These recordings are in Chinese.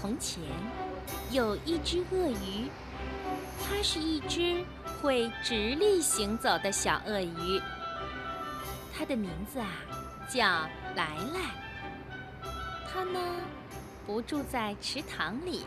从前有一只鳄鱼，它是一只会直立行走的小鳄鱼。它的名字啊叫来来。它呢不住在池塘里，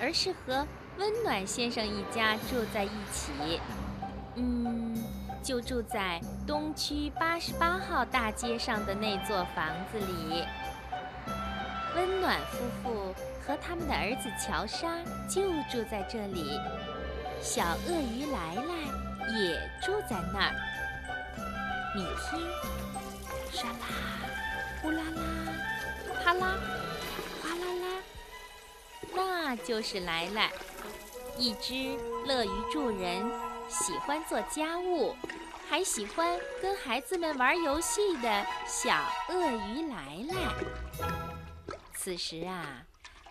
而是和温暖先生一家住在一起。嗯，就住在东区八十八号大街上的那座房子里。温暖夫妇和他们的儿子乔莎就住在这里，小鳄鱼来来也住在那儿。你听，沙啦，呼啦啦，啪啦，哗啦啦，那就是来来，一只乐于助人、喜欢做家务，还喜欢跟孩子们玩游戏的小鳄鱼来来。此时啊，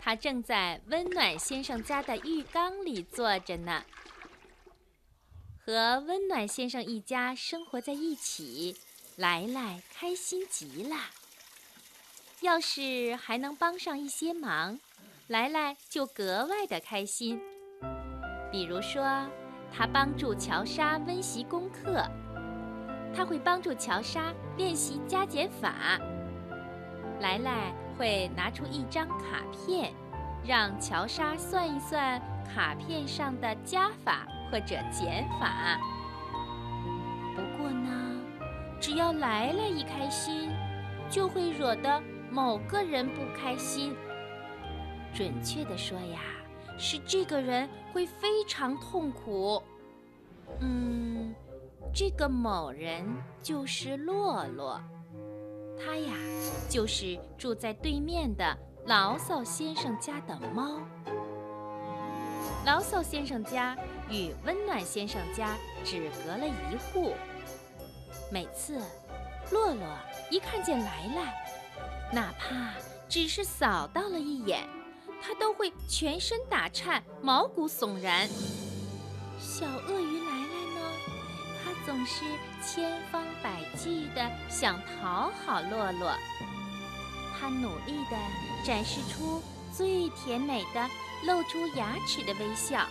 他正在温暖先生家的浴缸里坐着呢。和温暖先生一家生活在一起，来来开心极了。要是还能帮上一些忙，来来就格外的开心。比如说，他帮助乔莎温习功课，他会帮助乔莎练习加减法。来来。会拿出一张卡片，让乔莎算一算卡片上的加法或者减法。不过呢，只要来了一开心，就会惹得某个人不开心。准确的说呀，是这个人会非常痛苦。嗯，这个某人就是洛洛。他呀，就是住在对面的牢骚先生家的猫。牢骚先生家与温暖先生家只隔了一户。每次，洛洛一看见来来，哪怕只是扫到了一眼，他都会全身打颤，毛骨悚然。小鳄鱼来来呢，他总是。千方百计的想讨好洛洛，他努力的展示出最甜美的露出牙齿的微笑，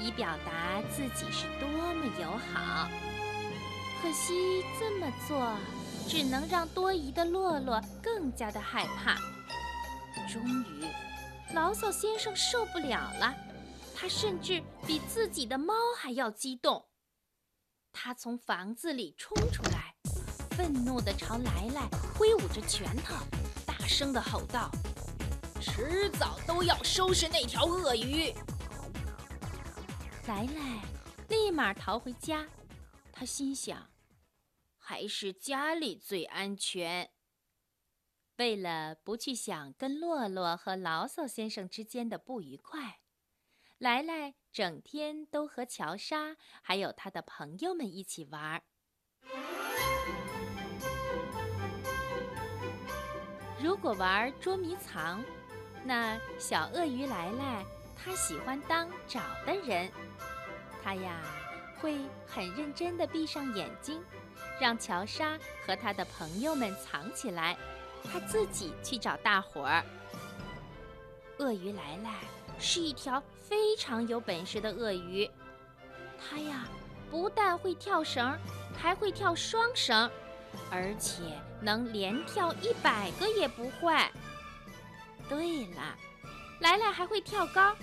以表达自己是多么友好。可惜这么做只能让多疑的洛洛更加的害怕。终于，牢骚先生受不了了，他甚至比自己的猫还要激动。他从房子里冲出，愤怒地朝来来挥舞着拳头，大声地吼道：“迟早都要收拾那条鳄鱼！”来来立马逃回家，他心想：“还是家里最安全。”为了不去想跟洛洛和牢骚先生之间的不愉快，来来。整天都和乔莎还有他的朋友们一起玩。如果玩捉迷藏，那小鳄鱼来来，他喜欢当找的人。他呀，会很认真的闭上眼睛，让乔莎和他的朋友们藏起来，他自己去找大伙儿。鳄鱼来来。是一条非常有本事的鳄鱼，它呀不但会跳绳，还会跳双绳，而且能连跳一百个也不坏。对了，来来还会跳高，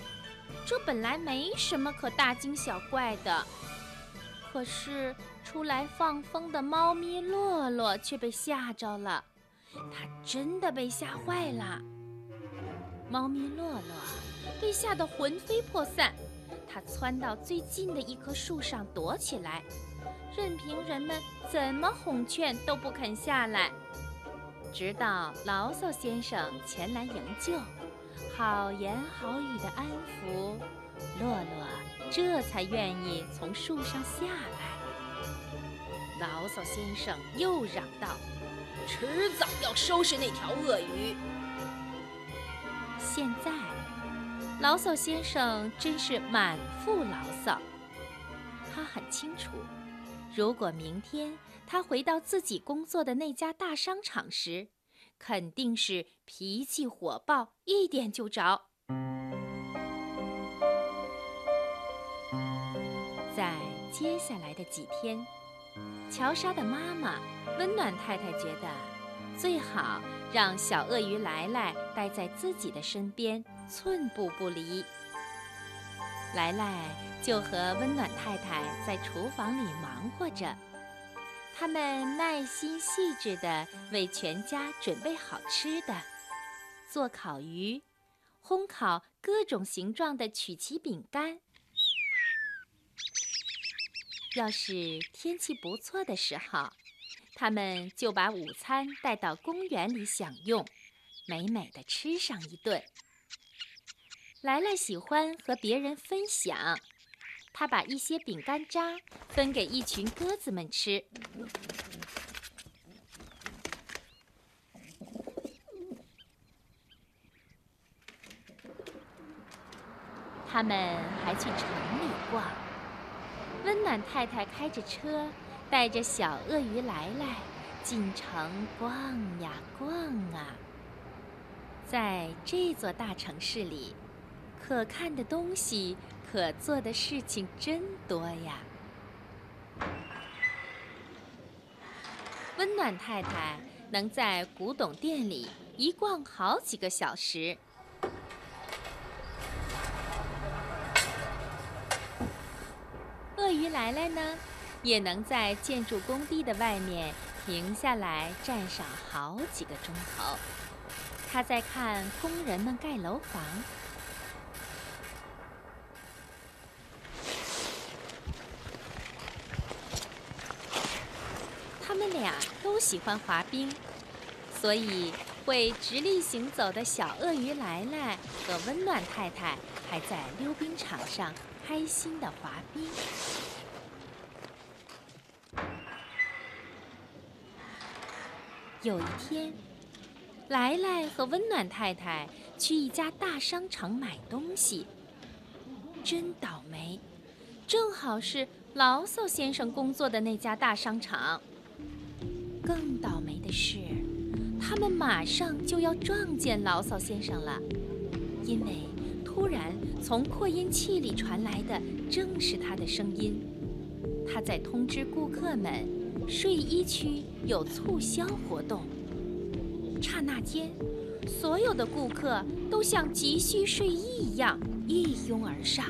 这本来没什么可大惊小怪的。可是出来放风的猫咪洛洛却被吓着了，它真的被吓坏了。猫咪洛洛。被吓得魂飞魄散，它窜到最近的一棵树上躲起来，任凭人们怎么哄劝都不肯下来。直到牢骚先生前来营救，好言好语的安抚，洛洛这才愿意从树上下来。牢骚先生又嚷道：“迟早要收拾那条鳄鱼。”现在。牢骚先生真是满腹牢骚。他很清楚，如果明天他回到自己工作的那家大商场时，肯定是脾气火爆，一点就着。在接下来的几天，乔莎的妈妈温暖太太觉得，最好让小鳄鱼来来待在自己的身边，寸步不离。来来就和温暖太太在厨房里忙活着，他们耐心细致地为全家准备好吃的，做烤鱼，烘烤各种形状的曲奇饼干。要是天气不错的时候，他们就把午餐带到公园里享用，美美的吃上一顿。来来喜欢和别人分享，他把一些饼干渣分给一群鸽子们吃。他们还去城里逛。温暖太太开着车，带着小鳄鱼来来进城逛呀逛啊。在这座大城市里。可看的东西，可做的事情真多呀！温暖太太能在古董店里一逛好几个小时。鳄鱼来来呢，也能在建筑工地的外面停下来站上好几个钟头。他在看工人们盖楼房。俩都喜欢滑冰，所以会直立行走的小鳄鱼来来和温暖太太还在溜冰场上开心的滑冰。有一天，来来和温暖太太去一家大商场买东西，真倒霉，正好是牢骚先生工作的那家大商场。更倒霉的是，他们马上就要撞见牢骚先生了，因为突然从扩音器里传来的正是他的声音。他在通知顾客们，睡衣区有促销活动。刹那间，所有的顾客都像急需睡衣一样一拥而上。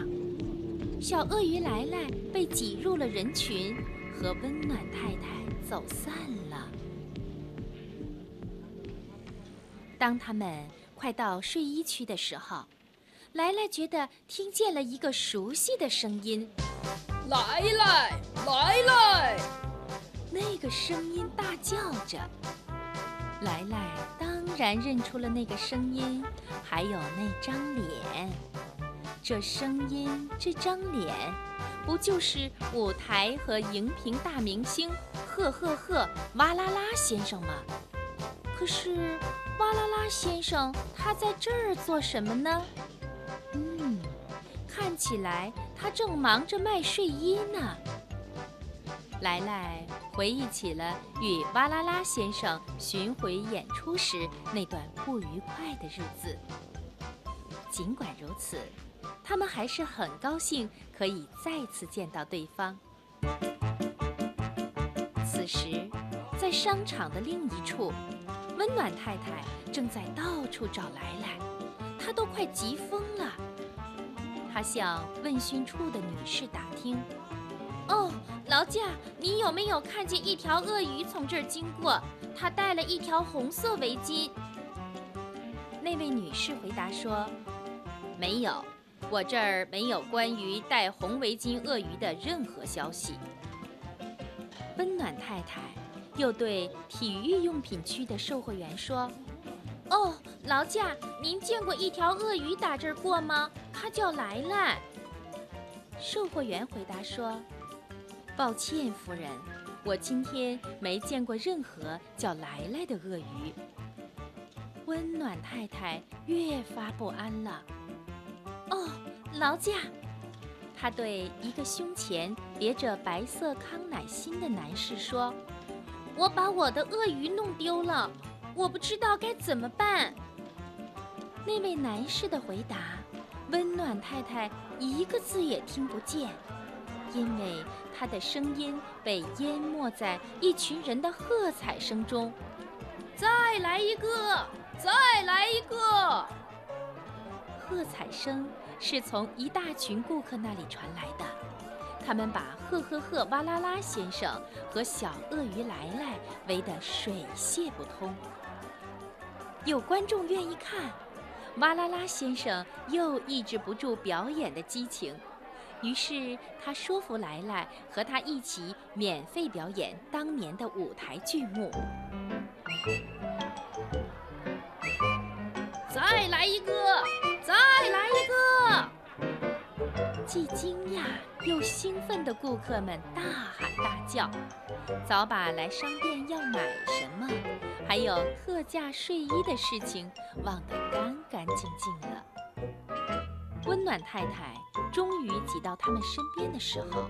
小鳄鱼来来被挤入了人群，和温暖太太走散了。当他们快到睡衣区的时候，莱莱觉得听见了一个熟悉的声音：“来来来来！”那个声音大叫着。莱莱当然认出了那个声音，还有那张脸。这声音，这张脸，不就是舞台和荧屏大明星呵呵呵哇啦啦先生吗？可是。哇啦啦先生，他在这儿做什么呢？嗯，看起来他正忙着卖睡衣呢。来来回忆起了与哇啦啦先生巡回演出时那段不愉快的日子。尽管如此，他们还是很高兴可以再次见到对方。此时，在商场的另一处。温暖太太正在到处找来来，她都快急疯了。她向问讯处的女士打听：“哦，劳驾，你有没有看见一条鳄鱼从这儿经过？它戴了一条红色围巾。”那位女士回答说：“没有，我这儿没有关于戴红围巾鳄鱼的任何消息。”温暖太太。又对体育用品区的售货员说：“哦，劳驾，您见过一条鳄鱼打这儿过吗？它叫来来。”售货员回答说：“抱歉，夫人，我今天没见过任何叫来来的鳄鱼。”温暖太太越发不安了。哦，劳驾，他对一个胸前别着白色康乃馨的男士说。我把我的鳄鱼弄丢了，我不知道该怎么办。那位男士的回答，温暖太太一个字也听不见，因为他的声音被淹没在一群人的喝彩声中。再来一个，再来一个！喝彩声是从一大群顾客那里传来的，他们把赫赫赫哇啦啦先生和小鳄鱼来来围得水泄不通。有观众愿意看，哇啦啦先生又抑制不住表演的激情，于是他说服来来和他一起免费表演当年的舞台剧目。再来一个，既惊讶又兴奋的顾客们大喊大叫，早把来商店要买什么，还有特价睡衣的事情忘得干干净净了。温暖太太终于挤到他们身边的时候，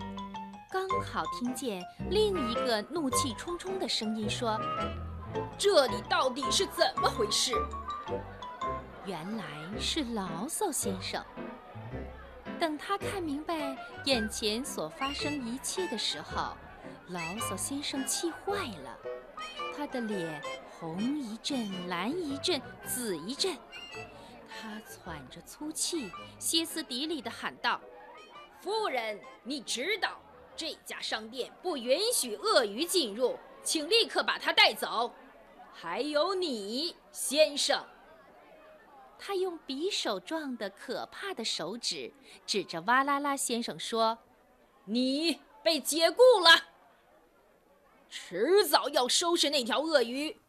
刚好听见另一个怒气冲冲的声音说。这里到底是怎么回事？原来是牢骚先生。等他看明白眼前所发生一切的时候，牢骚先生气坏了，他的脸红一阵、蓝一阵、紫一阵。他喘着粗气，歇斯底里地喊道：“夫人，你知道这家商店不允许鳄鱼进入。”请立刻把他带走，还有你，先生。他用匕首状的可怕的手指指着哇啦啦先生说：“你被解雇了，迟早要收拾那条鳄鱼。”